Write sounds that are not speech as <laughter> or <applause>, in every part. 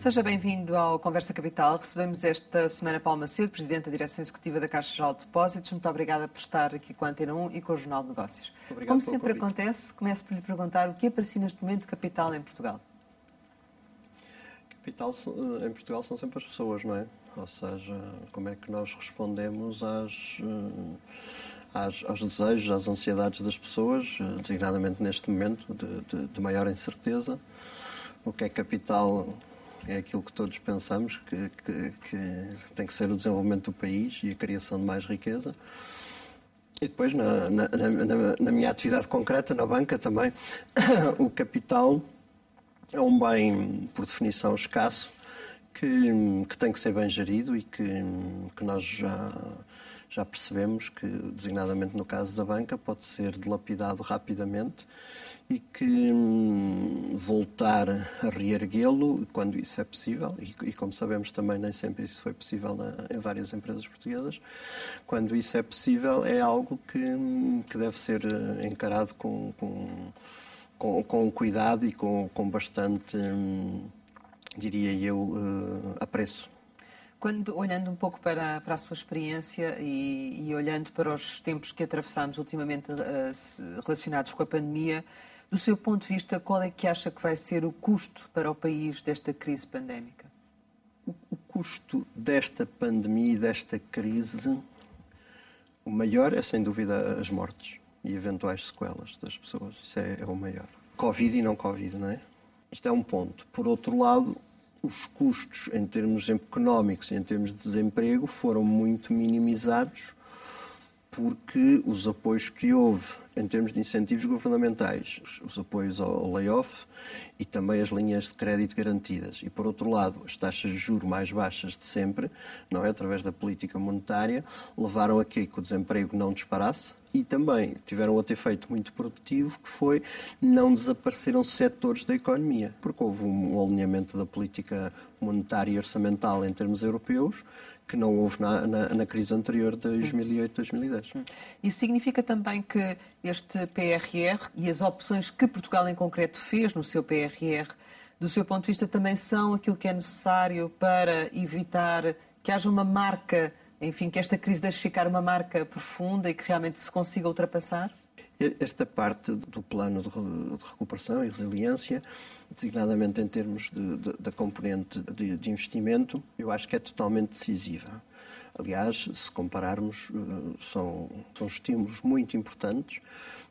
Seja bem-vindo ao Conversa Capital. Recebemos esta semana Paulo Macedo, Presidente da Direção Executiva da Caixa Geral de Depósitos. Muito obrigada por estar aqui com a Antena 1 e com o Jornal de Negócios. Obrigado Como sempre convite. acontece, começo por lhe perguntar o que para si neste momento capital em Portugal. Capital são- em Portugal são sempre as pessoas, não é? Ou seja, como é que nós respondemos às, eh, às- aos desejos, às ansiedades das pessoas, eh, designadamente neste momento de, de- de maior incerteza. O que é capital é aquilo que todos pensamos que, que- que tem que ser o desenvolvimento do país e a criação de mais riqueza. E depois, na, na- na- na- minha atividade concreta, na banca também, <coughs> o capital é um bem, por definição, escasso, que, que tem que ser bem gerido e que, que nós já, já percebemos que, designadamente no caso da banca, pode ser dilapidado rapidamente e que hum, voltar a reerguê-lo quando isso é possível, e, e como sabemos também nem sempre isso foi possível na- em várias empresas portuguesas, quando isso é possível é algo que, hum, que deve ser eh, encarado com- com com, com cuidado e com, com bastante, hum, diria eu, eh, apreço. Quando, olhando um pouco para, para a sua experiência e, e olhando para os tempos que atravessamos ultimamente se- relacionados com a pandemia, do seu ponto de vista, qual é que acha que vai ser o custo para o país desta crise pandémica? O, custo desta pandemia e desta crise, o maior é sem dúvida as mortes e eventuais sequelas das pessoas. Isso é, é o maior. Covid e não Covid, não é? Isto é um ponto. Por outro lado, os custos em termos económicos e em termos de desemprego foram muito minimizados porque os apoios que houve em termos de incentivos governamentais, os- os apoios ao layoff e também as linhas de crédito garantidas. E, por outro lado, as taxas de juros mais baixas de sempre, não é? através da política monetária, levaram a que o desemprego não disparasse e também tiveram outro efeito muito produtivo, que foi não desapareceram setores da economia, porque houve um alinhamento da política monetária e orçamental em termos europeus, que não houve na, na, na crise anterior de 2008-2010. Isso significa também que este PRR e as opções que Portugal em concreto fez no seu PRR, do seu ponto de vista, também são aquilo que é necessário para evitar que haja uma marca, enfim, que esta crise deixe ficar uma marca profunda e que realmente se consiga ultrapassar? Esta parte do plano de re- de recuperação e resiliência, designadamente em termos de- de- da componente de, de investimento, eu acho que é totalmente decisiva. Aliás, se compararmos, eh, são, são estímulos muito importantes,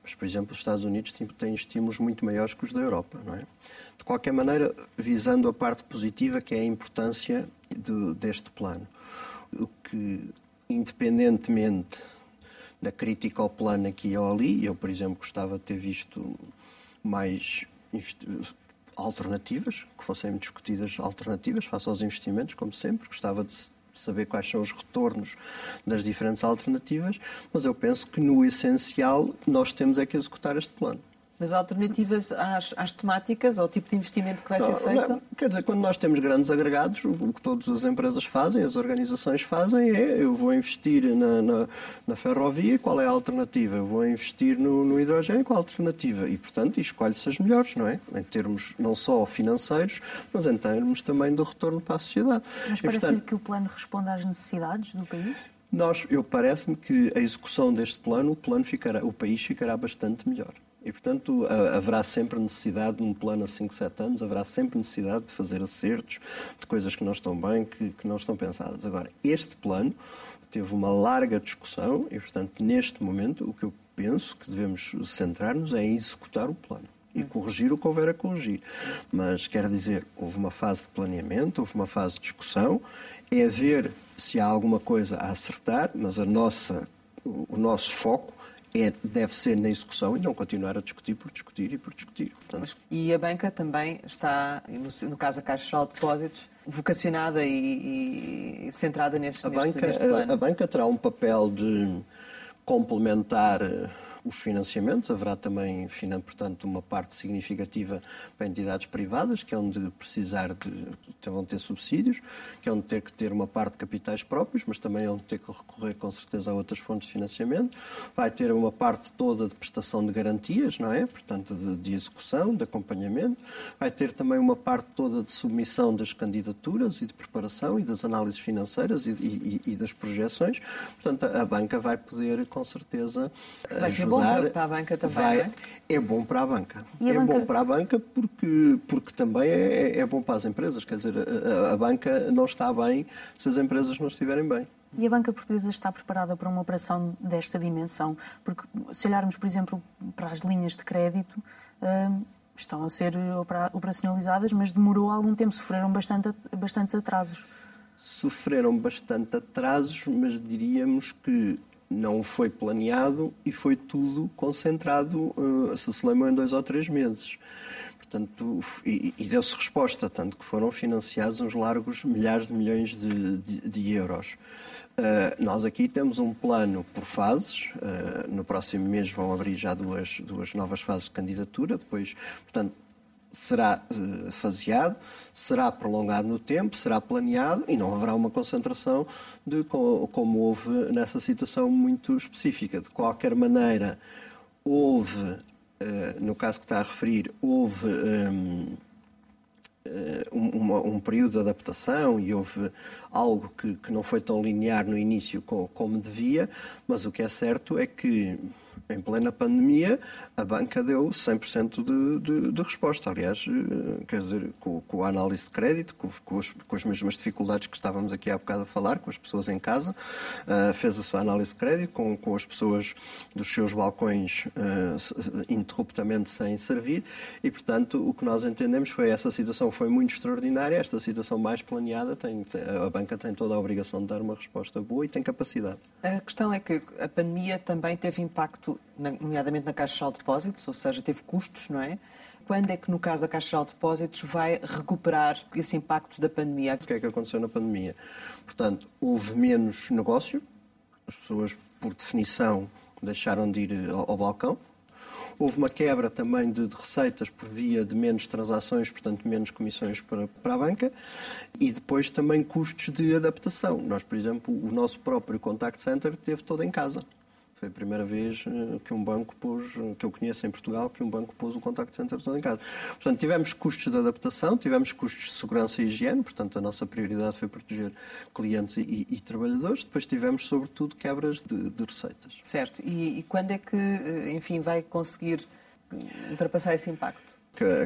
mas, por exemplo, os Estados Unidos têm- estímulos muito maiores que os da Europa, não é? De qualquer maneira, visando a parte positiva, que é a importância do- deste plano. O que, independentemente da crítica ao plano aqui ou ali. Eu, por exemplo, gostava de ter visto mais alternativas, que fossem discutidas alternativas face aos investimentos, como sempre. Gostava de saber quais são os retornos das diferentes alternativas, mas eu penso que no essencial nós temos é que executar este plano. Mas alternativas às, às temáticas, ao tipo de investimento que vai ser Não, feito? não, quer dizer, quando nós temos grandes agregados, o que todas as empresas fazem, as organizações fazem, é eu vou investir na, na, na ferrovia, qual é a alternativa? Eu vou investir no, no hidrogênio, qual a alternativa? E, portanto, escolhe-se as melhores, não é? Em termos não só financeiros, mas em termos também do retorno para a sociedade. Mas parece-lhe que o plano responde às necessidades do país? nós, eu parece-me que a execução deste plano, o plano ficará, o país ficará bastante melhor. E, portanto, ha- haverá sempre necessidade de um plano a 5, 7 anos, haverá sempre necessidade de fazer acertos, de coisas que não estão bem, que, que não estão pensadas. Agora, este plano teve uma larga discussão e, portanto, neste momento, o que eu penso que devemos centrar-nos é em executar o plano e corrigir o que houver a corrigir. Mas, quer dizer, houve uma fase de planeamento, houve uma fase de discussão, é ver se há alguma coisa a acertar, mas a nossa, o nosso foco é, deve ser na execução e não continuar a discutir por discutir e por discutir. Portanto, E a banca também está, no, no caso a Caixa Geral de Depósitos, vocacionada e, e centrada neste, a, neste, banca, neste a, plano. a banca terá um papel de complementar eh, os financiamentos, haverá também, portanto, uma parte significativa para entidades privadas, que é onde precisar de, vão ter subsídios, que é onde ter que ter uma parte de capitais próprios, mas também é onde ter que recorrer com certeza a outras fontes de financiamento. Vai ter uma parte toda de prestação de garantias, não é? Portanto, de, de execução, de acompanhamento. Vai ter também uma parte toda de submissão das candidaturas e de preparação e das análises financeiras e, e, e das projeções. Portanto, a banca vai poder, com certeza, vai ajudar. Ser bom para a banca também, vai, é? é? bom para a banca. E é banca... bom para a banca porque, porque também é, é bom para as empresas. Quer dizer, a, a banca não está bem se as empresas não estiverem bem. E a banca portuguesa está preparada para uma operação desta dimensão? Porque se olharmos, por exemplo, para as linhas de crédito, uh, estão a ser operacionalizadas, mas demorou algum tempo, sofreram bastante, bastantes atrasos. Sofreram bastante atrasos, mas diríamos que não foi planeado e foi tudo concentrado, se se lembram, em dois ou três meses. Portanto, e, e deu-se resposta, tanto que foram financiados uns largos milhares de milhões de, de, de euros. Uh, nós aqui temos um plano por fases. Uh, no próximo mês vão abrir já duas, duas novas fases de candidatura. Depois, portanto, será uh, faseado, será prolongado no tempo, será planeado e não haverá uma concentração de como houve nessa situação muito específica. De qualquer maneira, houve, no caso que está a referir, houve. Um, eh, um, período de adaptação e houve algo que, não foi tão linear no início como devia, mas o que é certo é que em plena pandemia, a banca deu 100% de, de, de resposta. Aliás, eh, quer dizer, com, com a análise de crédito, com, com, as, com, as mesmas dificuldades que estávamos aqui há bocado a falar, com as pessoas em casa, uh, fez a sua análise de crédito, com, com as pessoas dos seus balcões uh, interruptamente sem servir, e, portanto, o que nós entendemos foi essa situação foi muito extraordinária, esta situação mais planeada, tem, a banca tem toda a obrigação de dar uma resposta boa e tem capacidade. A questão é que a pandemia também teve impacto nomeadamente na Caixa de Depósitos, ou seja, teve custos, não é? Quando é que, no caso da Caixa de Depósitos, vai recuperar esse impacto da pandemia? O que é que aconteceu na pandemia? Portanto, houve menos negócio, as pessoas, por definição, deixaram de ir ao, ao balcão, Houve uma quebra também de, de, receitas por via de menos transações, portanto, menos comissões para, para a banca, e depois também custos de adaptação. Nós, por exemplo, o nosso próprio contact center teve todo em casa. Foi a primeira vez eh, que um banco pôs, que eu conheço em Portugal, que um banco pôs o contact center todo em casa. Portanto, tivemos custos de adaptação, tivemos custos de segurança e higiene, portanto, a nossa prioridade foi proteger clientes e, e trabalhadores. Depois tivemos, sobretudo, quebras de, de receitas. Certo. E, e quando é que, eh, enfim, vai conseguir ultrapassar esse impacto?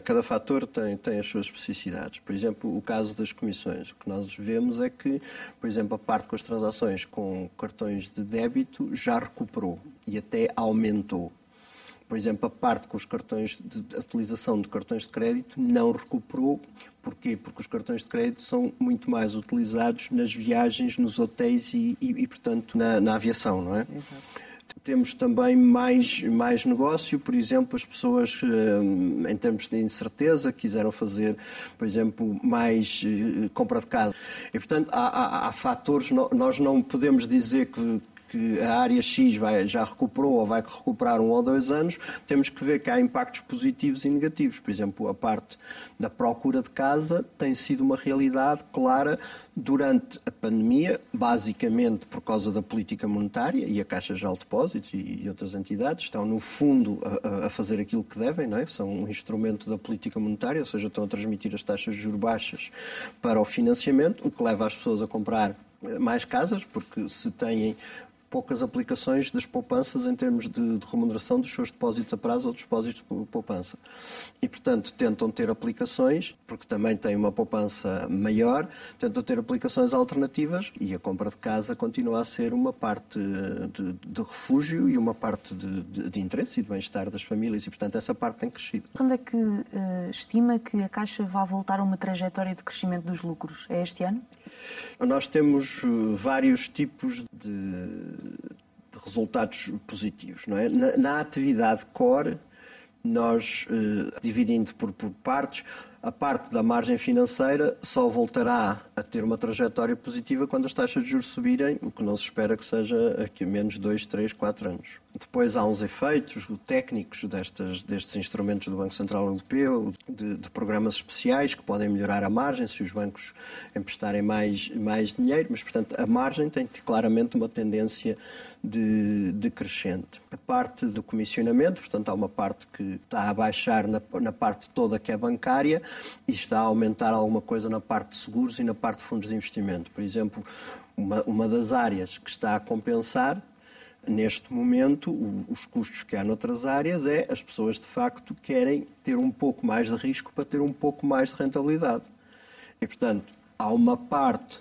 Cada fator tem, tem as suas especificidades. Por exemplo, o caso das comissões. O que nós vemos é que, por exemplo, a parte com as transações com cartões de débito já recuperou e até aumentou. Por exemplo, a parte com os cartões de, utilização de cartões de crédito não recuperou. Porquê? Porque os cartões de crédito são muito mais utilizados nas viagens, nos hotéis e, e, e portanto, na, na aviação, não é? Exato. Temos também mais, mais negócio, por exemplo, as pessoas, eh, em termos de incerteza, quiseram fazer, por exemplo, mais eh, compra de casa. E, portanto, há, há, há fatores, nós não podemos dizer que, que a área X vai, já recuperou ou vai recuperar um ou dois anos, temos que ver que há impactos positivos e negativos. Por exemplo, a parte da procura de casa tem sido uma realidade clara durante a pandemia, basicamente por causa da política monetária e a Caixa de Depósitos e, outras entidades estão, no fundo, a, a, fazer aquilo que devem, não é? são um instrumento da política monetária, ou seja, estão a transmitir as taxas de juros baixas para o financiamento, o que leva as pessoas a comprar mais casas, porque se têm poucas aplicações das poupanças em termos de, de, remuneração dos seus depósitos a prazo ou dos depósitos de poupança. E, portanto, tentam ter aplicações, porque também têm uma poupança maior, tentam ter aplicações alternativas e a compra de casa continua a ser uma parte de, de refúgio e uma parte de, de interesse e de bem-estar das famílias e, portanto, essa parte tem crescido. Quando é que uh, estima que a Caixa vai voltar a uma trajetória de crescimento dos lucros? É este ano? Nós temos eh, vários tipos de, de resultados positivos. Não é? na, na atividade core, nós, eh, dividindo por, por, partes, a parte da margem financeira só voltará a ter uma trajetória positiva quando as taxas de juros subirem, o que não se espera que seja aqui menos 2, 3, 4 anos. Depois há uns efeitos técnicos destas, destes instrumentos do Banco Central Europeu, de, de, programas especiais que podem melhorar a margem se os bancos emprestarem mais, mais dinheiro, mas, portanto, a margem tem claramente uma tendência de, de crescente. A parte do comissionamento, portanto, há uma parte que está a baixar na, na parte toda que é bancária e está a aumentar alguma coisa na parte de seguros e na parte de fundos de investimento. Por exemplo, uma, uma das áreas que está a compensar neste momento, os custos que há noutras áreas é as pessoas de facto querem ter um pouco mais de risco para ter um pouco mais de rentabilidade. E, portanto, há uma parte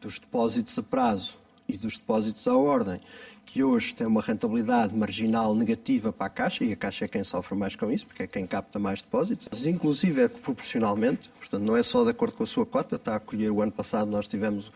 dos depósitos a prazo e dos depósitos à ordem que hoje tem uma rentabilidade marginal negativa para a Caixa, e a Caixa é quem sofre mais com isso, porque é quem capta mais depósitos, inclusive é proporcionalmente, portanto não é só de acordo com a sua cota, está a acolher o ano passado nós tivemos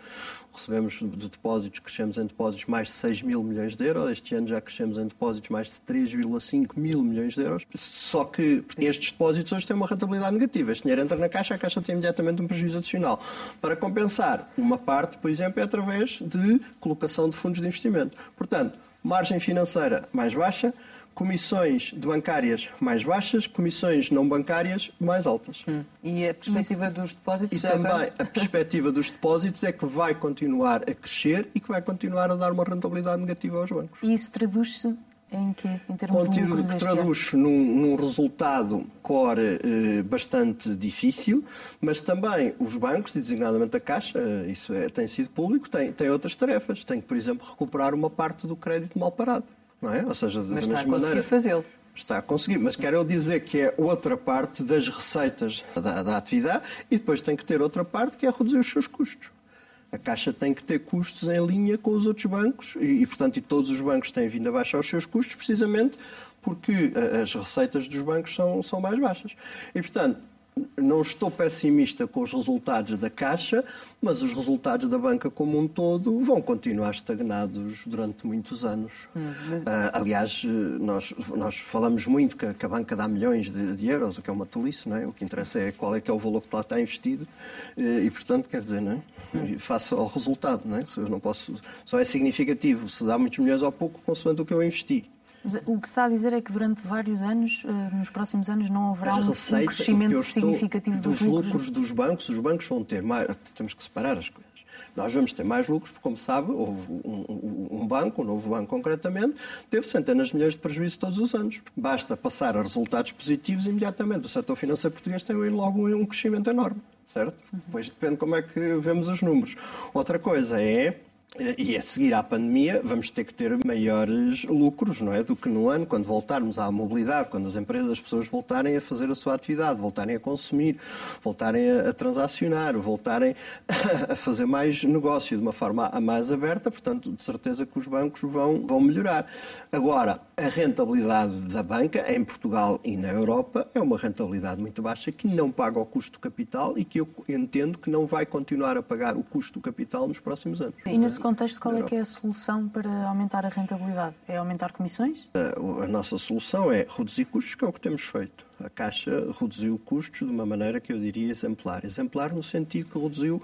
recebemos de depósitos, crescemos em depósitos mais de 6 mil milhões de euros, este ano já crescemos em depósitos mais de 3,5 mil milhões de euros. Só que estes depósitos hoje têm uma rentabilidade negativa. Este dinheiro entra na Caixa, a Caixa tem imediatamente um prejuízo adicional. Para compensar, uma parte, por exemplo, é através de colocação de fundos de investimento. Portanto, margem financeira mais baixa, comissões de bancárias mais baixas, comissões não bancárias mais altas. Hum. E a perspectiva Isso. dos depósitos? E também agora... a perspectiva dos depósitos é que vai continuar a crescer e que vai continuar a dar uma rentabilidade negativa aos bancos. E isso traduz-se em que, em termos Contigo, de lucros que traduz num, num, resultado core eh, bastante difícil, mas também os bancos, e designadamente a Caixa, eh, isso é, tem sido público, têm, têm outras tarefas. Tem que, por exemplo, recuperar uma parte do crédito mal parado não é? Ou seja, Mas da está a conseguir fazê-lo. Está a conseguir, mas quero dizer que é outra parte das receitas da, da atividade e depois tem que ter outra parte que é reduzir os seus custos. A Caixa tem que ter custos em linha com os outros bancos e, e, portanto, e todos os bancos têm vindo a baixar os seus custos precisamente porque as receitas dos bancos são, são mais baixas. E, portanto, não estou pessimista com os resultados da Caixa, mas os resultados da banca como um todo vão continuar estagnados durante muitos anos. Hum, mas... uh, aliás, nós, nós falamos muito que, que, a banca dá milhões de, de, euros, o que é uma tolice, não é? O que interessa é qual é que é o valor que lá está investido e, e portanto, quer dizer, não é? Hum. Face ao resultado, não é? Eu não posso, só é significativo se dá muitos milhões ou pouco, consoante o que eu investi. O que está a dizer é que durante vários anos, eh, nos próximos anos, não haverá um, um crescimento significativo dos, dos lucros. dos bancos. Os bancos vão ter mais. Temos que separar as coisas. Nós vamos ter mais lucros, porque, como sabe, houve um, um, banco, um novo banco concretamente, teve centenas de milhões de prejuízo todos os anos. Basta passar a resultados positivos imediatamente o setor financeiro português tem logo um crescimento enorme, certo? Depois depende como é que vemos os números. Outra coisa é e a seguir à pandemia vamos ter que ter maiores lucros, não é? Do que no ano, quando voltarmos à mobilidade, quando as empresas, as pessoas voltarem a fazer a sua atividade, voltarem a consumir, voltarem a, a transacionar, voltarem <laughs> a fazer mais negócio de uma forma mais aberta, portanto, de certeza que os bancos vão, vão melhorar. Agora, a rentabilidade da banca em Portugal e na Europa é uma rentabilidade muito baixa que não paga o custo do capital e que eu entendo que não vai continuar a pagar o custo do capital nos próximos anos. E nesse contexto, qual é que é a solução para aumentar a rentabilidade? É aumentar comissões? A, nossa solução é reduzir custos, que é o que temos feito a Caixa reduziu custos de uma maneira que eu diria exemplar. Exemplar no sentido que reduziu,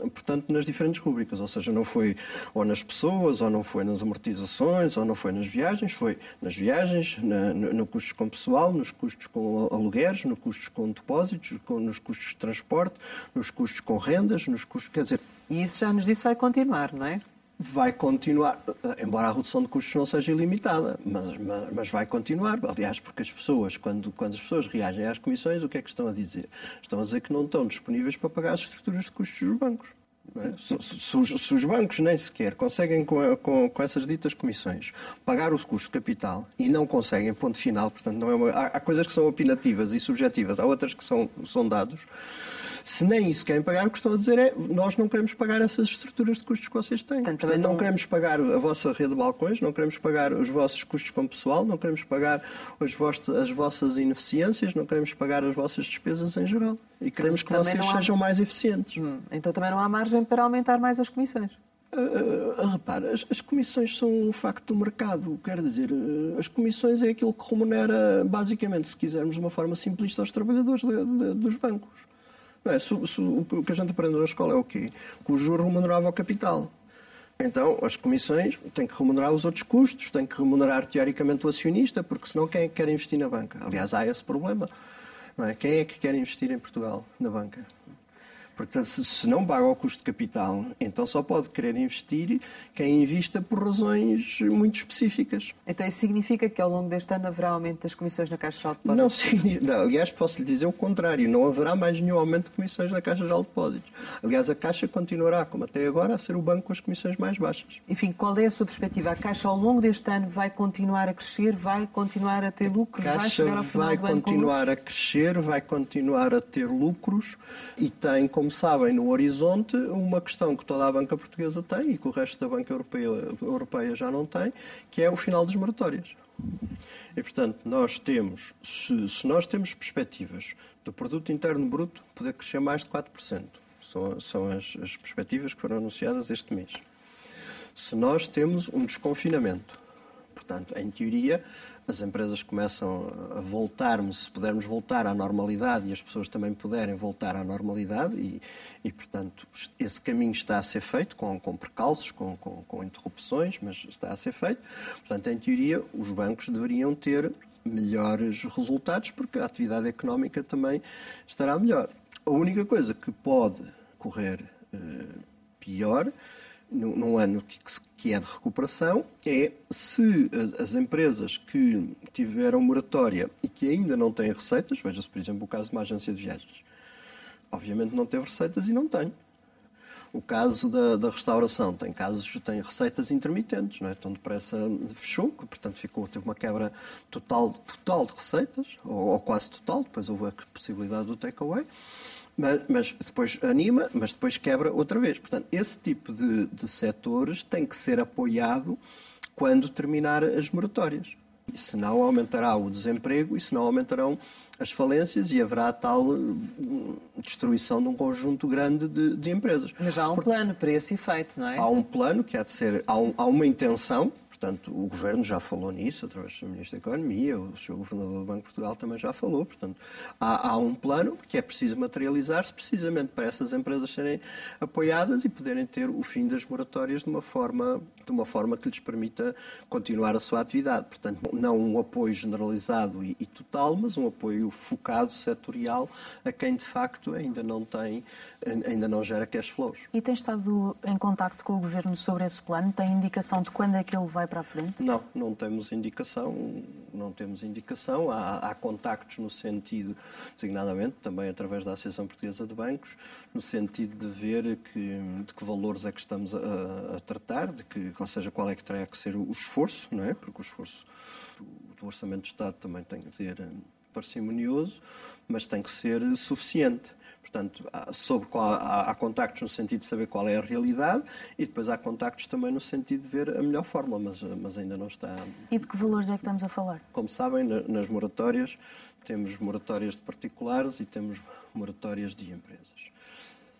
portanto, nas diferentes rúbricas, ou seja, não foi ou nas pessoas, ou não foi nas amortizações, ou não foi nas viagens, foi nas viagens, na, no, no custos com pessoal, nos custos com alugueres, nos custos com depósitos, com, nos custos de transporte, nos custos com rendas, nos custos, quer dizer... E isso já nos disse vai continuar, não é? vai continuar, embora a redução de custos não seja ilimitada, mas, mas, mas, vai continuar. Aliás, porque as pessoas, quando, quando as pessoas reagem às comissões, o que é que estão a dizer? Estão a dizer que não estão disponíveis para pagar as estruturas de custos dos bancos. É? Se, se, se, os bancos nem sequer conseguem, com, com, com, essas ditas comissões, pagar os custos de capital e não conseguem, ponto final, portanto, não é uma, há, há, coisas que são opinativas e subjetivas, há outras que são, são dados. Se nem isso querem pagar, o que estão a dizer é nós não queremos pagar essas estruturas de custos que vocês têm. Portanto, Portanto não... não... queremos pagar a vossa rede de balcões, não queremos pagar os vossos custos com pessoal, não queremos pagar as, vossas, as vossas ineficiências, não queremos pagar as vossas despesas em geral. E queremos que também vocês há... sejam mais eficientes. Hum, então também não há margem para aumentar mais as comissões. Uh, repara, as, as, comissões são um facto do mercado. Quer dizer, uh, as comissões é aquilo que remunera, basicamente, se quisermos de uma forma simplista, aos trabalhadores de, de, dos bancos. É? O que a gente aprende na escola é o quê? Que o juro remunerava o capital. Então, as comissões têm que remunerar os outros custos, têm que remunerar teoricamente o acionista, porque senão quem é que quer investir na banca? Aliás, há esse problema. É? Quem é que quer investir em Portugal na banca? Porque se não paga o custo de capital, então só pode querer investir quem invista por razões muito específicas. Então isso significa que ao longo deste ano haverá aumento das comissões na Caixa de Depósitos? Não, não, aliás, posso lhe dizer o contrário. Não haverá mais nenhum aumento de comissões na Caixa de Depósitos. Aliás, a Caixa continuará, como até agora, a ser o banco com as comissões mais baixas. Enfim, qual é a sua perspectiva? A Caixa ao longo deste ano vai continuar a crescer, vai continuar a ter lucros, vai chegar ao final vai do ano continuar a crescer, vai continuar a ter lucros e tem, como sabem, no horizonte uma questão que toda a banca portuguesa tem e que o resto da banca europeia, europeia já não tem, que é o final das moratórias. E, portanto, nós temos, se, se nós temos perspectivas do produto interno bruto poder crescer mais de 4%, são, são as, as perspectivas que foram anunciadas este mês. Se nós temos um desconfinamento, portanto, em teoria, as empresas começam a voltarmos, se pudermos voltar à normalidade e as pessoas também puderem voltar à normalidade e, e portanto, esse caminho está a ser feito com, com percalços, com, com, com interrupções, mas está a ser feito. Portanto, em teoria, os bancos deveriam ter melhores resultados porque a atividade económica também estará melhor. A única coisa que pode correr eh, pior num ano que é de recuperação, é se as empresas que tiveram moratória e que ainda não têm receitas, veja-se, por exemplo, o caso de uma agência de viagens, obviamente não teve receitas e não tem. O caso da, da, restauração tem casos tem receitas intermitentes, não é? Tão depressa fechou, portanto ficou teve uma quebra total total de receitas ou, ou quase total. Depois houve a possibilidade do takeaway. Mas, mas, depois anima, mas depois quebra outra vez. Portanto, esse tipo de, de setores tem que ser apoiado quando terminar as moratórias. E senão aumentará o desemprego e senão aumentarão as falências e haverá tal hum, destruição de um conjunto grande de, de empresas. Mas há um plano para esse efeito, não é? Há um plano que há de ser, há, um, há uma intenção, Portanto, o Governo já falou nisso, através do. Ministro da Economia, o Sr. Governador do Banco de Portugal também já falou. Portanto, há, há um plano que é preciso materializar-se precisamente para essas empresas serem apoiadas e poderem ter o fim das moratórias de uma forma, de uma forma que lhes permita continuar a sua atividade. Portanto, não um apoio generalizado e, e total, mas um apoio focado, setorial, a quem de facto ainda não tem, ainda não gera cash flows. E tem estado em contacto com o Governo sobre esse plano? Tem indicação de quando é que ele vai para a frente? Não, não temos indicação, não temos indicação. Há, há contactos no sentido, designadamente, também através da Associação Portuguesa de Bancos, no sentido de ver que, de que valores é que estamos a, a tratar, de que, ou seja, qual é que terá que ser o esforço, não é? Porque o esforço do, do Orçamento de Estado também tem que ser eh, parcimonioso, mas tem que ser suficiente. Portanto, há, sobre qual, há, há, contactos no sentido de saber qual é a realidade e depois há contactos também no sentido de ver a melhor fórmula, mas, mas ainda não está. E de que valores é que estamos a falar? Como sabem, nas moratórias temos moratórias de particulares e temos moratórias de empresas.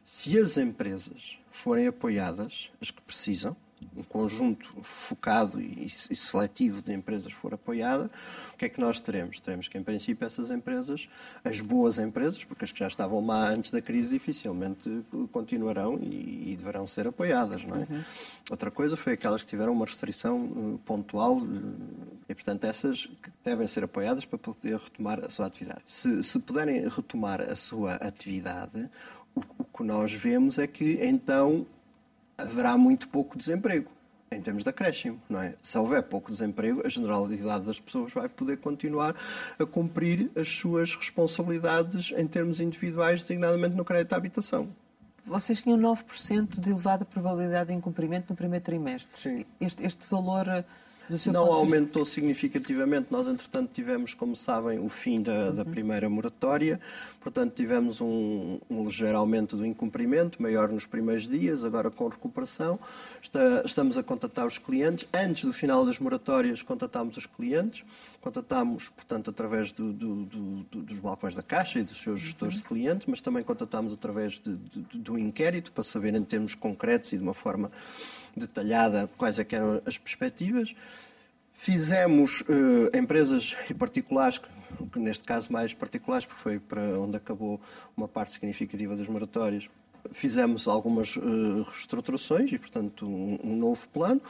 Se as empresas forem apoiadas, as que precisam, um conjunto focado e, e, seletivo de empresas for apoiada, o que é que nós teremos? Teremos que, em princípio, essas empresas, as boas empresas, porque as que já estavam má antes da crise, dificilmente continuarão e, e deverão ser apoiadas, não é? Uhum. Outra coisa foi aquelas que tiveram uma restrição uh, pontual uh, e, portanto, essas devem ser apoiadas para poder retomar a sua atividade. Se, se puderem retomar a sua atividade, o, o que nós vemos é que, então, haverá muito pouco desemprego em termos de acréscimo, não é? Se houver pouco desemprego, a generalidade das pessoas vai poder continuar a cumprir as suas responsabilidades em termos individuais, designadamente no crédito à habitação. Vocês tinham 9% de elevada probabilidade de incumprimento no primeiro trimestre. Sim. Este, este valor não aumentou significativamente. Nós, entretanto, tivemos, como sabem, o fim da, da uhum. primeira moratória. Portanto, tivemos um, um, ligeiro aumento do incumprimento, maior nos primeiros dias, agora com recuperação. Está, estamos a contatar os clientes. Antes do final das moratórias, contatámos os clientes. Contatámos, portanto, através do, do, do, dos balcões da Caixa e dos seus gestores uhum. de clientes, mas também contatámos através de, de, do inquérito, para saber em termos concretos e de uma forma detalhada quais é eram as perspectivas. Fizemos uh, empresas e particulares, que neste caso mais particulares, porque foi para onde acabou uma parte significativa das moratórias, fizemos algumas uh, reestruturações e, portanto, um, um novo plano.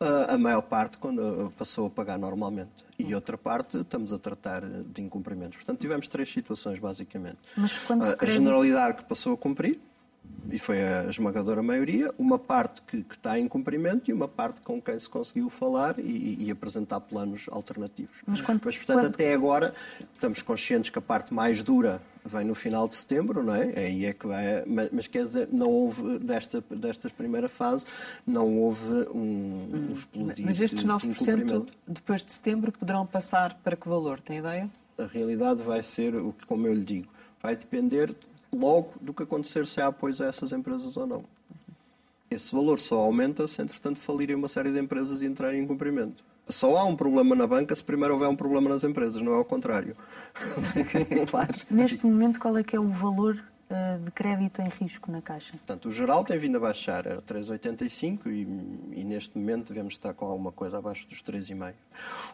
Uh, a maior parte quando, passou a pagar normalmente. E outra parte estamos a tratar de incumprimentos. Portanto, tivemos três situações, basicamente. Mas quando a generalidade que passou a cumprir, e foi a esmagadora maioria, uma parte que, que, está em cumprimento e uma parte com quem se conseguiu falar e, e apresentar planos alternativos. Mas, quanto, Mas portanto, quanto... até agora, estamos conscientes que a parte mais dura vem no final de setembro, não é? Aí é que vai. Mas, mas quer dizer, não houve, desta, desta primeira fase, não houve um, um explodido. Mas estes 9% depois de setembro poderão passar para que valor? Tem ideia? A realidade vai ser, o que, como eu lhe digo, vai depender logo do que acontecer se há apoio a essas empresas ou não. Esse valor só aumenta se, entretanto, falirem uma série de empresas e entrarem em cumprimento. Só há um problema na banca se primeiro houver um problema nas empresas, não é ao contrário. <laughs> claro. Neste momento, qual é que é o valor uh, de crédito em risco na Caixa? Portanto, o geral tem vindo a baixar, era 3,85 e, e neste momento devemos estar com alguma coisa abaixo dos 3,5.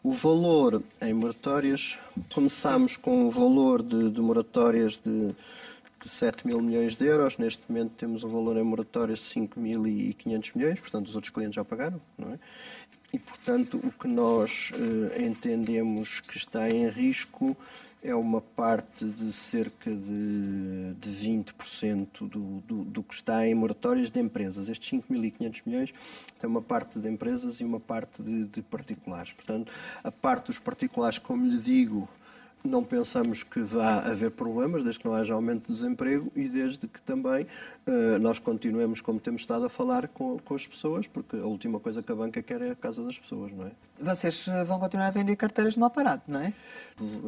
O valor em moratórias, começámos com o valor de, de moratórias de de 7 mil milhões de euros. Neste momento temos um valor em moratórias de 5.500 milhões, portanto os outros clientes já pagaram, não é? E, portanto, o que nós eh, entendemos que está em risco é uma parte de cerca de, de 20% do, do, do, que está em moratórias de empresas. Estes 5.500 milhões tem uma parte de empresas e uma parte de, de particulares. Portanto, a parte dos particulares, como lhe digo, não pensamos que vá haver problemas, desde que não haja aumento de desemprego e desde que também uh, nós continuemos, como temos estado a falar, com, com, as pessoas, porque a última coisa que a banca quer é a casa das pessoas, não é? Vocês eh, vão continuar a vender carteiras de mal parado, não é?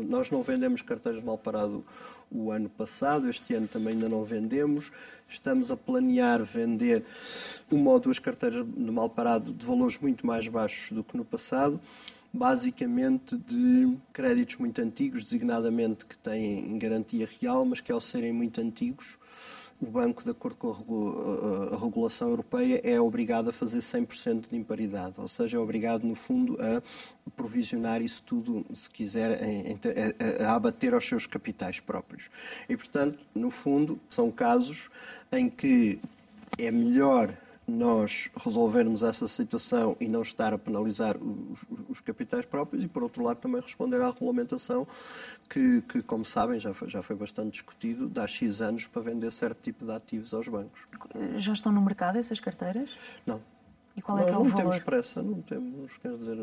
Nós não vendemos carteiras de mal parado o ano passado, este ano também ainda não vendemos. Estamos a planear vender uma ou duas carteiras de mal parado de valores muito mais baixos do que no passado basicamente de créditos muito antigos, designadamente que têm garantia real, mas que ao serem muito antigos, o banco, de acordo com a regulação europeia, é obrigado a fazer 100% de imparidade, ou seja, é obrigado, no fundo, a provisionar isso tudo, se quiser, a, a abater aos seus capitais próprios. E, portanto, no fundo, são casos em que é melhor nós resolvermos essa situação e não estar a penalizar os, os, capitais próprios e, por outro lado, também responder à regulamentação que, que como sabem, já foi, já foi bastante discutido, dá X anos para vender certo tipo de ativos aos bancos. Já estão no mercado essas carteiras? Não. E qual é, que é o não valor? Não temos pressa, não temos, quer dizer,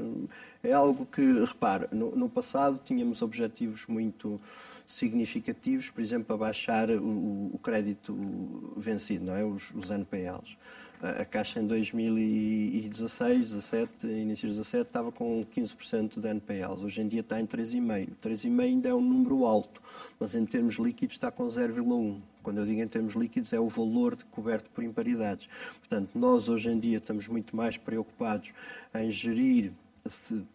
é algo que, repare, no, no passado tínhamos objetivos muito significativos, por exemplo, a baixar o, o crédito vencido, não é? os, os NPLs. A Caixa em 2016, 17, início de 17, estava com 15% de NPLs. Hoje em dia está em 3,5%. 3,5% ainda é um número alto, mas em termos líquidos está com 0,1%. Quando eu digo em termos líquidos, é o valor de coberto por imparidades. Portanto, nós hoje em dia estamos muito mais preocupados em gerir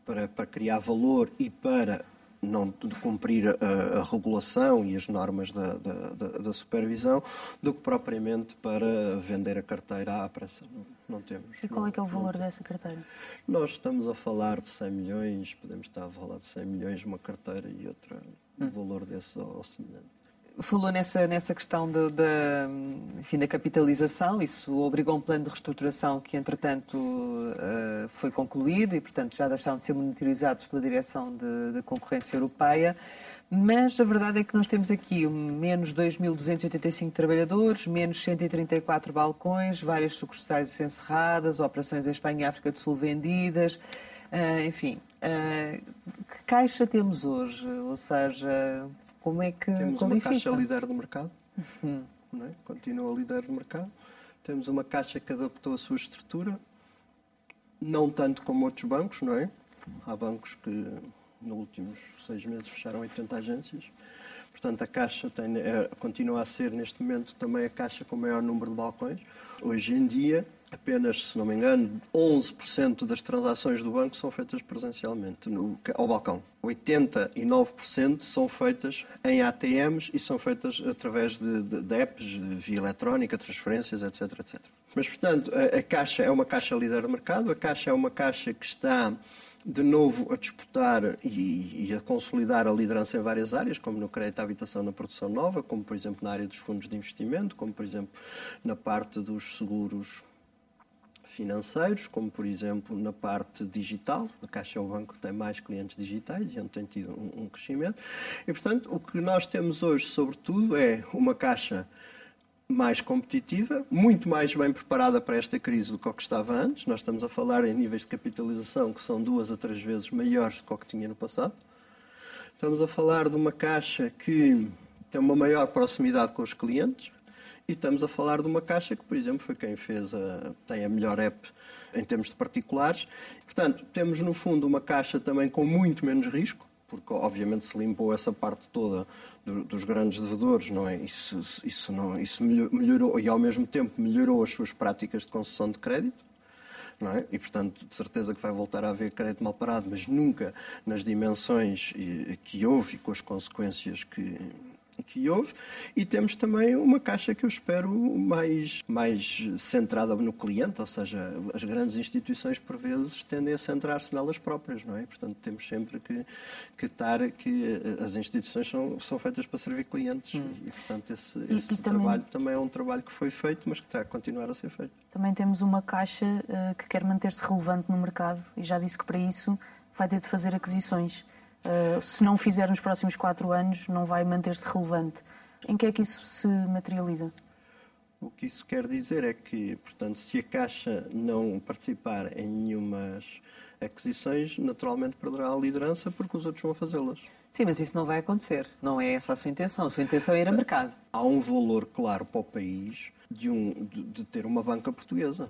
para, para criar valor e para não de cumprir a, a, regulação e as normas da, da, da, supervisão, do que propriamente para vender a carteira à pressa. Não, não temos. E qual é que é o valor dessa carteira? Nós estamos a falar de 100 milhões, podemos estar a falar de 100 milhões uma carteira e outra, hum. um valor desse ou semelhante falou nessa, nessa questão de, de, enfim, da capitalização, isso obrigou um plano de reestruturação que, entretanto, uh, foi concluído e, portanto, já deixaram de ser monitorizados pela Direção de, de Concorrência Europeia. Mas a verdade é que nós temos aqui menos 2.285 trabalhadores, menos 134 balcões, várias sucursais encerradas, operações em Espanha e África do Sul vendidas, uh, enfim. Uh, que caixa temos hoje? Ou seja, como é que Temos qualifica? uma caixa líder do mercado, uhum. é? continua líder do mercado. Temos uma caixa que adaptou a sua estrutura, não tanto como outros bancos, não é? Há bancos que nos últimos seis meses fecharam 80 agências. Portanto, a Caixa tem, é, continua a ser, neste momento, também a Caixa com o maior número de balcões. Hoje em dia, apenas, se não me engano, 11% das transações do banco são feitas presencialmente no, ao balcão. 89% são feitas em ATMs e são feitas através de, de, de apps, de via eletrónica, transferências, etc, etc. Mas, portanto, a, a, Caixa é uma Caixa líder do mercado, a Caixa é uma Caixa que está de novo a disputar e, e, a consolidar a liderança em várias áreas, como no crédito à habitação na produção nova, como por exemplo na área dos fundos de investimento, como por exemplo na parte dos seguros financeiros, como por exemplo na parte digital. A Caixa é o banco que tem mais clientes digitais e onde tem tido um, um crescimento. E portanto, o que nós temos hoje, sobretudo, é uma Caixa mais competitiva, muito mais bem preparada para esta crise do que o que estava antes. Nós estamos a falar em níveis de capitalização que são duas a três vezes maiores do que o que tinha no passado. Estamos a falar de uma caixa que tem uma maior proximidade com os clientes e estamos a falar de uma caixa que, por exemplo, foi quem fez a, tem a melhor app em termos de particulares. Portanto, temos no fundo uma caixa também com muito menos risco, porque obviamente se limpou essa parte toda do, dos grandes devedores, não é? Isso, isso, não, isso melhorou e ao mesmo tempo melhorou as suas práticas de concessão de crédito. É? E, portanto, de certeza que vai voltar a haver crédito mal parado, mas nunca nas dimensões que houve e com as consequências que, que houve, e temos também uma caixa que eu espero mais, mais centrada no cliente, ou seja, as grandes instituições por vezes tendem a centrar-se nelas próprias, não é? Portanto, temos sempre que, que estar que as instituições são, são feitas para servir clientes hum. e, portanto, esse, esse e, e trabalho também... também é um trabalho que foi feito, mas que terá que continuar a ser feito. Também temos uma caixa uh, que quer manter-se relevante no mercado e já disse que para isso vai ter de fazer aquisições. Uh, se não fizer nos próximos quatro anos, não vai manter-se relevante. Em que é que isso se materializa? O que isso quer dizer é que, portanto, se a Caixa não participar em nenhumas aquisições, naturalmente perderá a liderança porque os outros vão fazê-las. Sim, mas isso não vai acontecer. Não é essa a sua intenção. A sua intenção é ir a mercado. Há um valor claro para o país de, um, de, de ter uma banca portuguesa.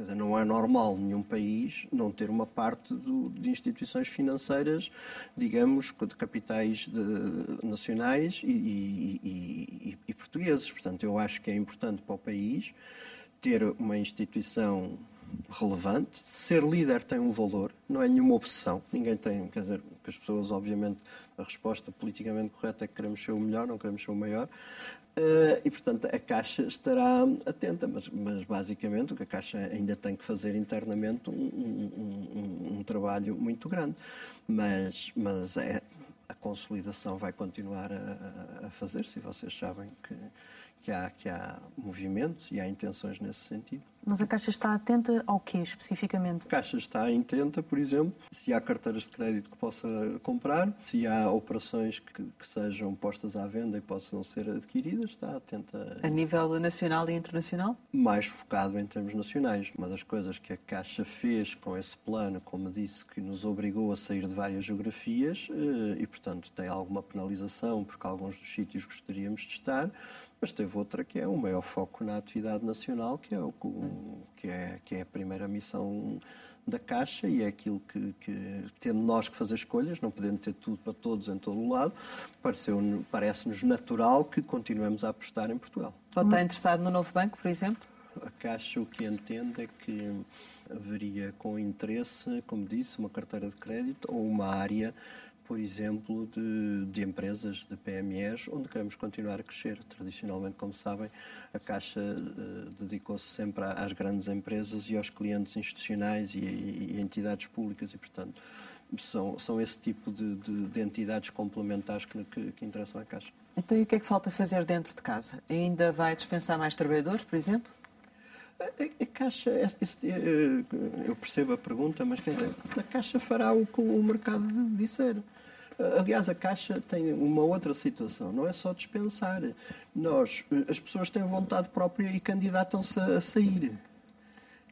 Dizer, não é normal nenhum país não ter uma parte do, de instituições financeiras, digamos, de capitais de, nacionais e, e, e, e, portugueses. Portanto, eu acho que é importante para o país ter uma instituição relevante. Ser líder tem um valor, não é nenhuma obsessão. Ninguém tem, quer dizer, que as pessoas, obviamente, a resposta politicamente correta é que queremos ser o melhor, não queremos ser o maior. Uh, e, portanto, a Caixa estará atenta, mas, mas, basicamente o que a Caixa ainda tem que fazer internamente um, um, um, um trabalho muito grande. Mas, mas é, a consolidação vai continuar a, a fazer-se e vocês sabem que que há, que há movimentos e há intenções nesse sentido. Mas a Caixa está atenta ao quê, especificamente? A Caixa está atenta, por exemplo, se há carteiras de crédito que possa comprar, se há operações que, que sejam postas à venda e possam ser adquiridas, está atenta. A nível nacional e internacional? Mais focado em termos nacionais. Uma das coisas que a Caixa fez com esse plano, como disse, que nos obrigou a sair de várias geografias eh, e, portanto, tem alguma penalização porque alguns dos sítios gostaríamos de estar, mas teve outra que é o maior foco na atividade nacional, que é, o, que é, que é a primeira missão da Caixa e é aquilo que, que, tendo nós que fazer escolhas, não podendo ter tudo para todos em todo o lado, parece-nos natural que continuemos a apostar em Portugal. Ou está interessado no novo banco, por exemplo? A Caixa o que entende é que haveria com interesse, como disse, uma carteira de crédito ou uma área por exemplo, de, de, empresas, de PMEs, onde queremos continuar a crescer. Tradicionalmente, como sabem, a Caixa uh, dedicou-se sempre às grandes empresas e aos clientes institucionais e, e, e entidades públicas e, portanto, são, são esse tipo de, de, de entidades complementares que, que, que, interessam à Caixa. Então, e o que é que falta fazer dentro de casa? Ainda vai dispensar mais trabalhadores, por exemplo? A, Caixa, é, eu percebo a pergunta, mas quer dizer, a Caixa fará o que o mercado disser. Aliás, a Caixa tem uma outra situação, não é só dispensar. Nós, as pessoas têm vontade própria e candidatam-se a sair.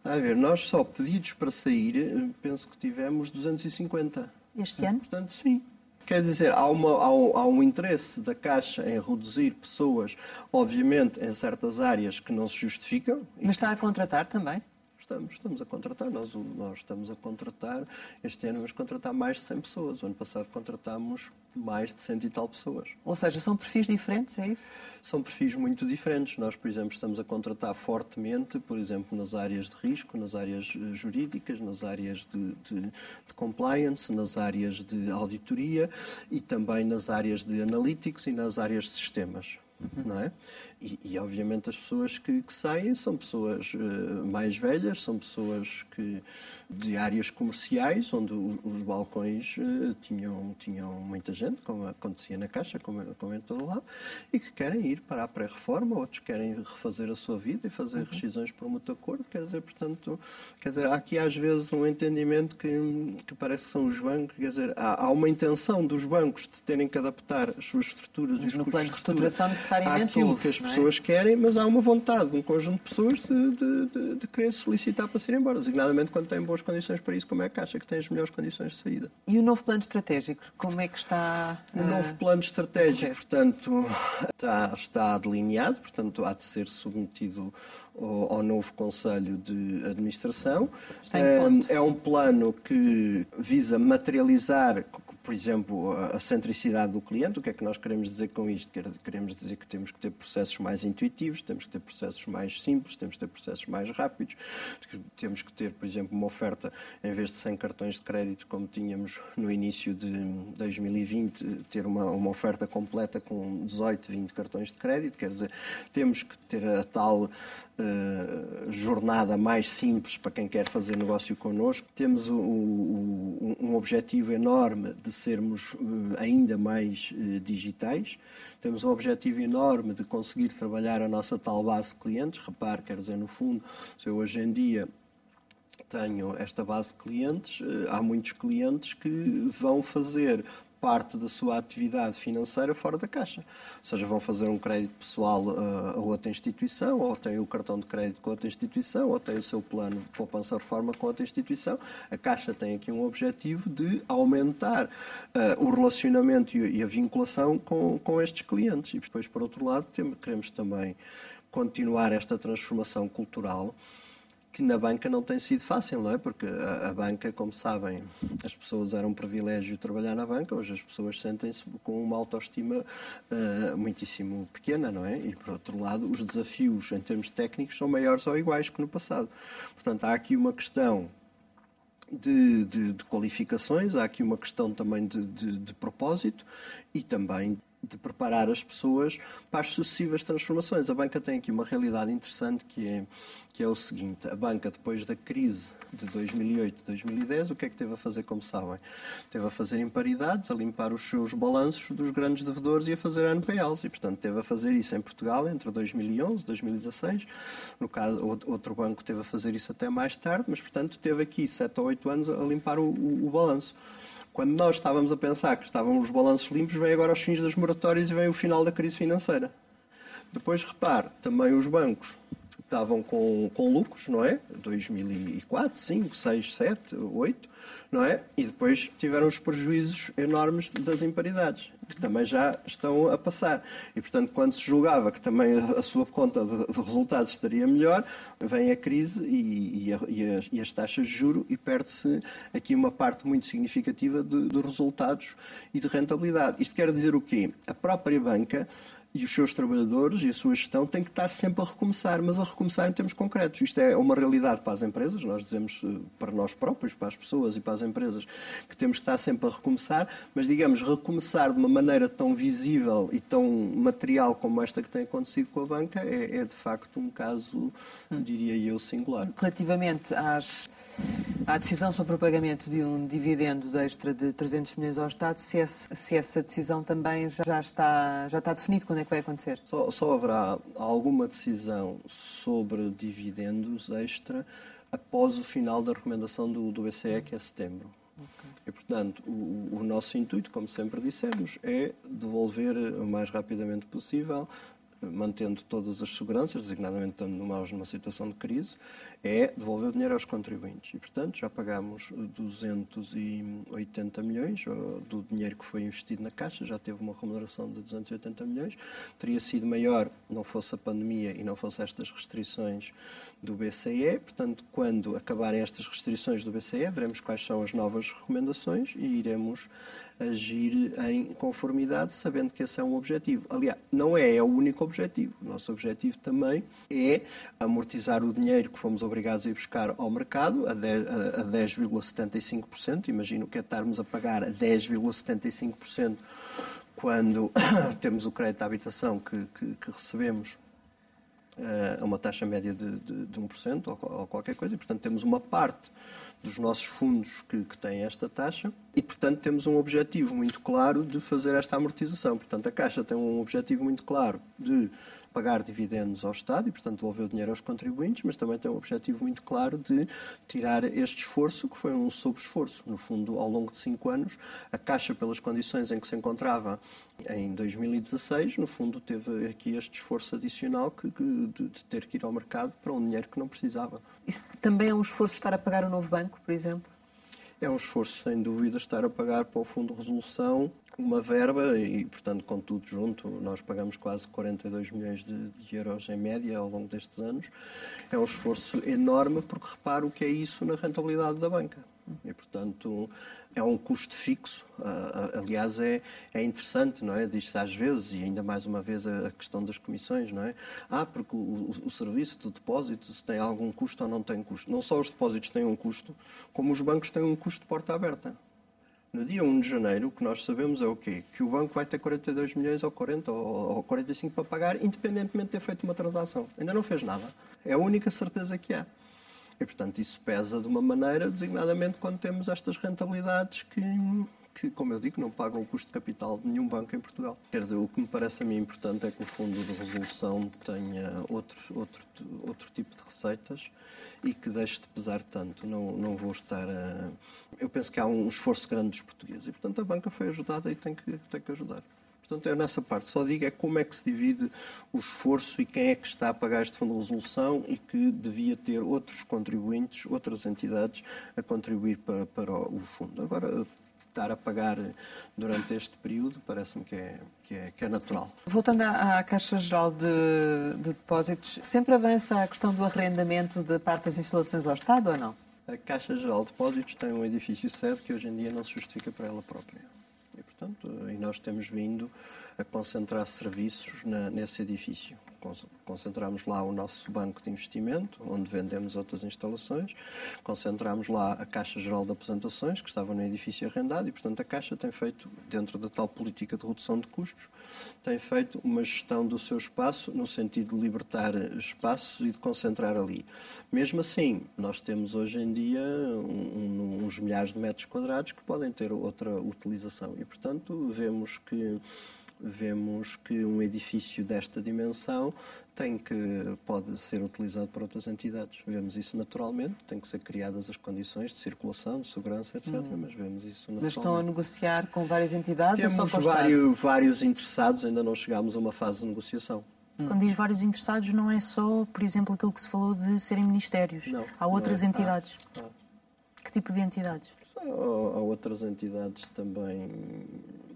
A ver, nós só pedidos para sair, penso que tivemos 250. Este ano? Portanto, sim. Quer dizer, há, uma, há, há, um interesse da Caixa em reduzir pessoas, obviamente, em certas áreas que não se justificam. Mas está a contratar também? Estamos, estamos a contratar, nós, nós estamos a contratar, este ano vamos contratar mais de 100 pessoas. O ano passado contratámos mais de 100 e tal pessoas. Ou seja, são perfis diferentes, é isso? São perfis muito diferentes. Nós, por exemplo, estamos a contratar fortemente, por exemplo, nas áreas de risco, nas áreas eh, jurídicas, nas áreas de, de, de compliance, nas áreas de auditoria e também nas áreas de analytics e nas áreas de sistemas. Não é? E, e, obviamente as pessoas que, que saem são pessoas uh, mais velhas, são pessoas que, de áreas comerciais, onde os, os balcões uh, tinham, tinham muita gente, como acontecia na Caixa, como, como em todo lado, e que querem ir para a pré-reforma, outros querem refazer a sua vida e fazer uhum. rescisões por mútuo acordo. Quer dizer, portanto, quer dizer, há aqui às vezes um entendimento que, que parece que são os bancos, quer dizer, há, há uma intenção dos bancos de terem que adaptar as suas estruturas Mas e os no plano de reestruturação necessariamente àquilo que as pessoas é? querem, mas há uma vontade de um conjunto de pessoas de, de, de, de querer solicitar para se ir embora, designadamente quando têm boas condições para isso, como é que acha que tem as melhores condições de saída. E o novo plano estratégico, como é que está? O novo plano estratégico, portanto, está, está delineado, portanto, há de ser submetido ao, ao novo Conselho de Administração. É, é um plano que visa materializar por exemplo, a centricidade do cliente. O que é que nós queremos dizer com isto? Queremos dizer que temos que ter processos mais intuitivos, temos que ter processos mais simples, temos que ter processos mais rápidos, temos que ter, por exemplo, uma oferta, em vez de 100 cartões de crédito, como tínhamos no início de 2020, ter uma, uma oferta completa com 18, 20 cartões de crédito. Quer dizer, temos que ter a tal Uh, jornada mais simples para quem quer fazer negócio connosco. Temos o, o, um objetivo enorme de sermos uh, ainda mais uh, digitais. Temos um objetivo enorme de conseguir trabalhar a nossa tal base de clientes. Repare, quer dizer, no fundo, se eu hoje em dia tenho esta base de clientes, há muitos clientes que vão fazer parte da sua atividade financeira fora da Caixa. Ou seja, vão fazer um crédito pessoal uh, a outra instituição, ou têm o cartão de crédito com outra instituição, ou têm o seu plano de poupança-reforma com outra instituição. A Caixa tem aqui um objetivo de aumentar uh, o relacionamento e a vinculação com, com estes clientes. E depois, por outro lado, temos, queremos também continuar esta transformação cultural que na banca não tem sido fácil, não é? Porque a, a, banca, como sabem, as pessoas eram um privilégio trabalhar na banca, hoje as pessoas sentem-se com uma autoestima uh, muitíssimo pequena, não é? E, por outro lado, os desafios em termos técnicos são maiores ou iguais que no passado. Portanto, há aqui uma questão de, de, de, qualificações, há aqui uma questão também de, de, propósito e também de preparar as pessoas para as sucessivas transformações. A banca tem aqui uma realidade interessante que é, que é o seguinte: a banca, depois da crise de 2008 2010, o que é que teve a fazer, como sabem? Teve a fazer imparidades, a limpar os seus balanços dos grandes devedores e a fazer NPLs. E, portanto, teve a fazer isso em Portugal entre 2011 e 2016. No caso, outro banco teve a fazer isso até mais tarde, mas, portanto, teve aqui 7 ou 8 anos a limpar o, o, o balanço. Quando nós estávamos a pensar que estavam os balanços limpos, vem agora os fins das moratórias e vem o final da crise financeira. Depois, repare, também os bancos estavam com, com lucros, não é? 2004, 5, 6, 7, 8, não é? E depois tiveram os prejuízos enormes das imparidades, que também já estão a passar. E, portanto, quando se julgava que também a, sua conta de, de, resultados estaria melhor, vem a crise e, e, a, e, as, e as, taxas de juro e perde-se aqui uma parte muito significativa de, de resultados e de rentabilidade. Isto quer dizer o quê? A própria banca e os seus trabalhadores e a sua gestão têm que estar sempre a recomeçar, mas a recomeçar em termos concretos. Isto é uma realidade para as empresas, nós dizemos eh, para nós próprios, para as pessoas e para as empresas, que temos que estar sempre a recomeçar, mas digamos, recomeçar de uma maneira tão visível e tão material como esta que tem acontecido com a banca é, é de facto um caso, diria eu, singular. Relativamente às, à decisão sobre o pagamento de um dividendo de extra de 300 milhões ao Estado, se, esse, se essa decisão também já está, já está definida, quando é que vai acontecer? Só, só haverá alguma decisão sobre dividendos extra após o final da recomendação do, do BCE, que é setembro. Okay. E, portanto, o, o, nosso intuito, como sempre dissemos, é devolver o mais rapidamente possível mantendo todas as seguranças, designadamente estando numa situação de crise, é devolver o dinheiro aos contribuintes. E, portanto, já pagamos 280 milhões do dinheiro que foi investido na Caixa, já teve uma remuneração de 280 milhões. Teria sido maior não fosse a pandemia e não fosse estas restrições do BCE. Portanto, quando acabarem estas restrições do BCE, veremos quais são as novas recomendações e iremos agir em conformidade, sabendo que esse é um objetivo. Aliás, não é, é o único objetivo. O nosso objetivo também é amortizar o dinheiro que fomos obrigados a ir buscar ao mercado a 10,75%. Imagino que é estarmos a pagar a 10,75% quando <coughs> temos o crédito à habitação que, que, que recebemos a uma taxa média de, de, de 1% ou, ou qualquer coisa, e portanto temos uma parte dos nossos fundos que, que têm esta taxa e, portanto, temos um objetivo muito claro de fazer esta amortização. Portanto, a Caixa tem um objetivo muito claro de pagar dividendos ao Estado e, portanto, devolver o dinheiro aos contribuintes, mas também tem um objetivo muito claro de tirar este esforço, que foi um sobre-esforço. No fundo, ao longo de cinco anos, a Caixa, pelas condições em que se encontrava em 2016, no fundo, teve aqui este esforço adicional que, de, de ter que ir ao mercado para um dinheiro que não precisava. Isso também é um esforço estar a pagar o novo banco, por exemplo? É um esforço, sem dúvida, estar a pagar para o Fundo de Resolução uma verba e, portanto, com tudo junto, nós pagamos quase 42 milhões de, de, euros em média ao longo destes anos. É um esforço enorme, porque repara o que é isso na rentabilidade da banca. E, portanto, é um custo fixo. Uh, aliás, é, é interessante, não é? Diz-se às vezes, e ainda mais uma vez a, questão das comissões, não é? Ah, porque o, o, serviço do depósito se tem algum custo ou não tem custo. Não só os depósitos têm um custo, como os bancos têm um custo de porta aberta. No dia 1 de janeiro, o que nós sabemos é o quê? Que o banco vai ter 42 milhões ou 40 ou 45 para pagar, independentemente de ter feito uma transação. Ainda não fez nada. É a única certeza que há. E, portanto, isso pesa de uma maneira, designadamente quando temos estas rentabilidades que, que, como eu digo, não pagam o custo de capital de nenhum banco em Portugal. Quer dizer, o que me parece a mim importante é que o Fundo de Resolução tenha outro, outro, outro tipo de receitas e que deixe de pesar tanto. Não, não vou estar a... Eu penso que há um esforço grande dos portugueses e, portanto, a banca foi ajudada e tem que, tem que ajudar. Portanto, é nessa parte. Só digo é como é que se divide o esforço e quem é que está a pagar este fundo de resolução e que devia ter outros contribuintes, outras entidades a contribuir para, para o fundo. Agora, estar a pagar durante este período, parece-me que é, que é, que é natural. Sim. Voltando à, à Caixa Geral de, de, Depósitos, sempre avança a questão do arrendamento de parte das instalações ao Estado ou não? A Caixa Geral de Depósitos tem um edifício sede que hoje em dia não se justifica para ela própria. E, portanto, e nós temos vindo a concentrar serviços na, nesse edifício. Concentramos lá o nosso banco de investimento, onde vendemos outras instalações, concentramos lá a Caixa Geral de Apresentações, que estava no edifício arrendado, e, portanto, a Caixa tem feito, dentro da tal política de redução de custos, tem feito uma gestão do seu espaço no sentido de libertar espaços e de concentrar ali. Mesmo assim, nós temos hoje em dia um, uns milhares de metros quadrados que podem ter outra utilização, e, portanto, vemos que vemos que um edifício desta dimensão tem que pode ser utilizado por outras entidades. Vemos isso naturalmente, tem que ser criadas as condições de circulação, de segurança, etc. Hum. Mas vemos isso naturalmente. Mas estão a negociar com várias entidades Temos ou só com vários, vários interessados, ainda não chegámos a uma fase de negociação. Hum. Quando diz vários interessados, não é só, por exemplo, aquilo que se falou de serem ministérios. Não, Há outras é. entidades. Ah, ah. Que tipo de entidades? Há, há outras entidades também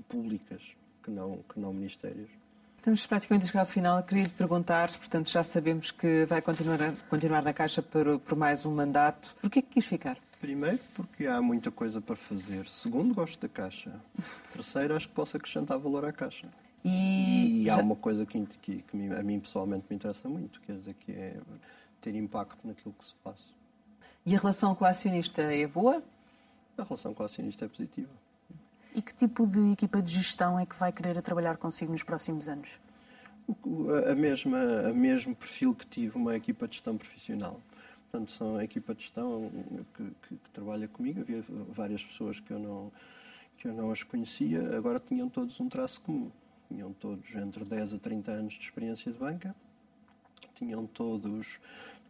públicas que não, que não ministérios. Estamos praticamente a chegar ao final. Queria lhe perguntar, portanto, já sabemos que vai continuar, continuar na Caixa por, por mais um mandato. Por que é que quis ficar? Primeiro, porque há muita coisa para fazer. Segundo, gosto da Caixa. <laughs> Terceiro, acho que posso acrescentar valor à Caixa. E, e há já... uma coisa que, que, que, a mim pessoalmente me interessa muito, quer dizer, que é ter impacto naquilo que se faz. E a relação com o acionista é boa? A relação com o acionista é positiva. E que tipo de equipa de gestão é que vai querer trabalhar consigo nos próximos anos? A, mesma, a mesmo perfil que tive uma equipa de gestão profissional. Portanto, são a equipa de gestão que, que, que, trabalha comigo. Havia várias pessoas que eu, não, que eu não as conhecia, agora tinham todos um traço comum. Tinham todos entre 10 a 30 anos de experiência de banca, tinham todos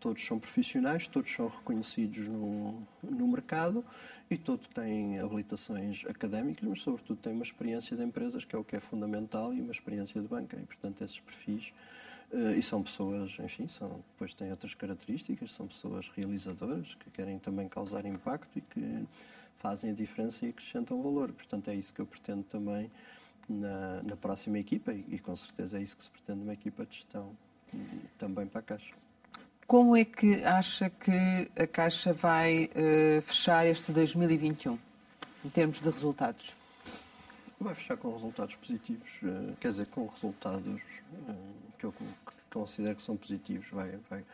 todos são profissionais, todos são reconhecidos no, no mercado e todos têm habilitações académicas, mas sobretudo têm uma experiência de empresas, que é o que é fundamental, e uma experiência de banca. E, portanto, esses perfis, uh, e são pessoas, enfim, são, depois têm outras características, são pessoas realizadoras, que querem também causar impacto e que fazem a diferença e acrescentam valor. Portanto, é isso que eu pretendo também na, na próxima equipa e, e com certeza é isso que se pretende numa equipa de gestão também para a Caixa. Como é que acha que a Caixa vai uh, fechar este 2021, em termos de resultados? Vai fechar com resultados positivos, uh, quer dizer, com resultados uh, que eu considero que são positivos. Vai, vai,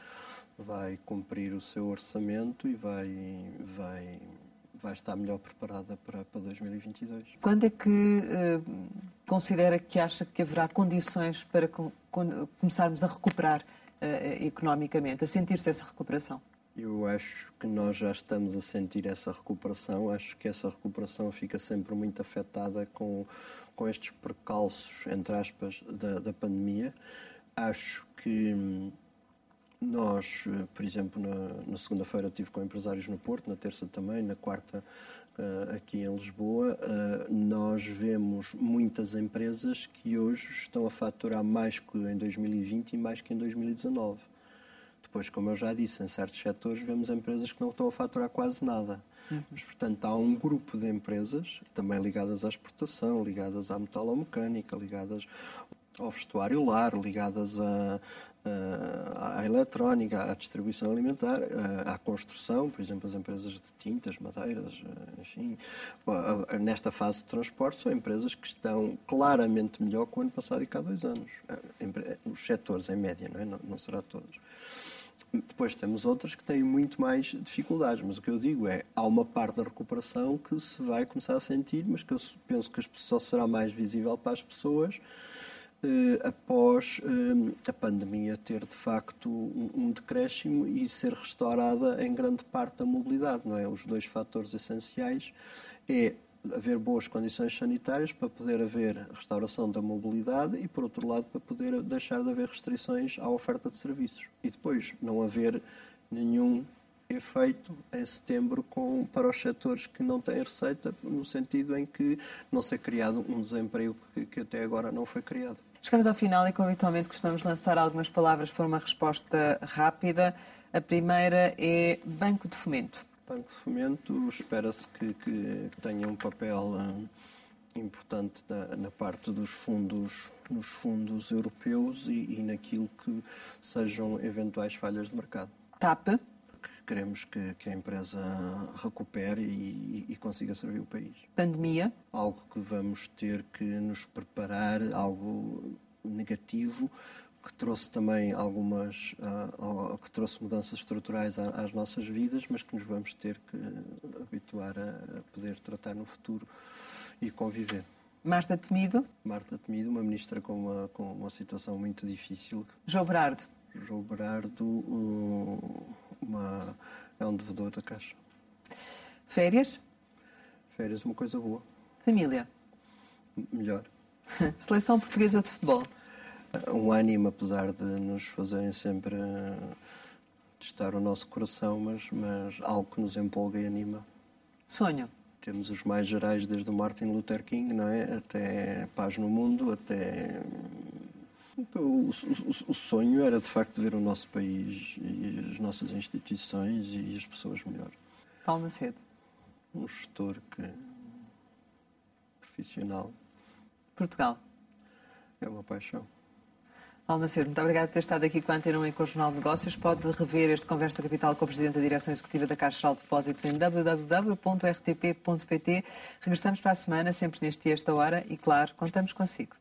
vai cumprir o seu orçamento e vai, vai, vai estar melhor preparada para, para 2022. Quando é que uh, considera que acha que haverá condições para co começarmos a recuperar uh, economicamente, a sentir-se essa recuperação? Eu acho que nós já estamos a sentir essa recuperação. Acho que essa recuperação fica sempre muito afetada com, com estes percalços, entre aspas, da, da pandemia. Acho que hum, nós, eh, por exemplo, na, na segunda-feira estive com empresários no Porto, na terça também, na quarta uh, aqui em Lisboa. Uh, nós vemos muitas empresas que hoje estão a faturar mais que em 2020 e mais que em 2019. Depois, como eu já disse, em certos setores vemos empresas que não estão a faturar quase nada. Uhum. Mas, portanto, há um grupo de empresas, também ligadas à exportação, ligadas à metalomecânica, ligadas ao vestuário lar, ligadas à, à, à eletrónica, à distribuição alimentar, à, à, construção, por exemplo, as empresas de tintas, madeiras, enfim. Nesta fase de transporte, são empresas que estão claramente melhor que o ano passado e cá há dois anos. Os setores, em média, não, é? não, não será todos. Depois temos outras que têm muito mais dificuldades, mas o que eu digo é, há uma parte da recuperação que se vai começar a sentir, mas que eu penso que só será mais visível para as pessoas após eh, a pandemia ter de facto um, um decréscimo e ser restaurada em grande parte a mobilidade, não é? Os dois fatores essenciais é haver boas condições sanitárias para poder haver restauração da mobilidade e, por outro lado, para poder deixar de haver restrições à oferta de serviços. E depois não haver nenhum efeito em setembro com, para os setores que não têm receita, no sentido em que não ser criado um desemprego que, que até agora não foi criado. Chegamos ao final e, como habitualmente, costumamos lançar algumas palavras para uma resposta rápida. A primeira é Banco de Fomento. Banco de Fomento espera-se que, que, tenha um papel uh, importante na, na, parte dos fundos, nos fundos europeus e, e, naquilo que sejam eventuais falhas de mercado. TAP. Queremos que, que a empresa recupere e, e, consiga servir o país. Pandemia. Algo que vamos ter que nos preparar, algo negativo, que trouxe também algumas, uh, que trouxe mudanças estruturais às nossas vidas, mas que nos vamos ter que habituar a poder tratar no futuro e conviver. Marta Temido. Marta Temido, uma ministra com uma, com uma situação muito difícil. João Berardo. João Berardo uh, uma, é um devedor da Caixa. Férias? Férias, uma coisa boa. Família? Melhor. <laughs> Seleção portuguesa de futebol? um ânimo, apesar de nos fazerem sempre testar o nosso coração, mas, mas algo que nos empolga e anima. Sonho? Temos os mais gerais, desde o Martin Luther King, não é? até paz no mundo, até. O, o, o, sonho era de facto ver o nosso país e as nossas instituições e as pessoas melhor. Paulo Macedo. Um gestor que. profissional. Portugal. É uma paixão. Paulo Macedo, muito obrigado por ter estado aqui com a Antena 1 e com o Jornal de Negócios. Pode rever este Conversa Capital com o Presidente da Direção Executiva da Caixa Geral de Depósitos em www.rtp.pt. Regressamos para a semana, sempre neste e esta hora, e claro, contamos consigo.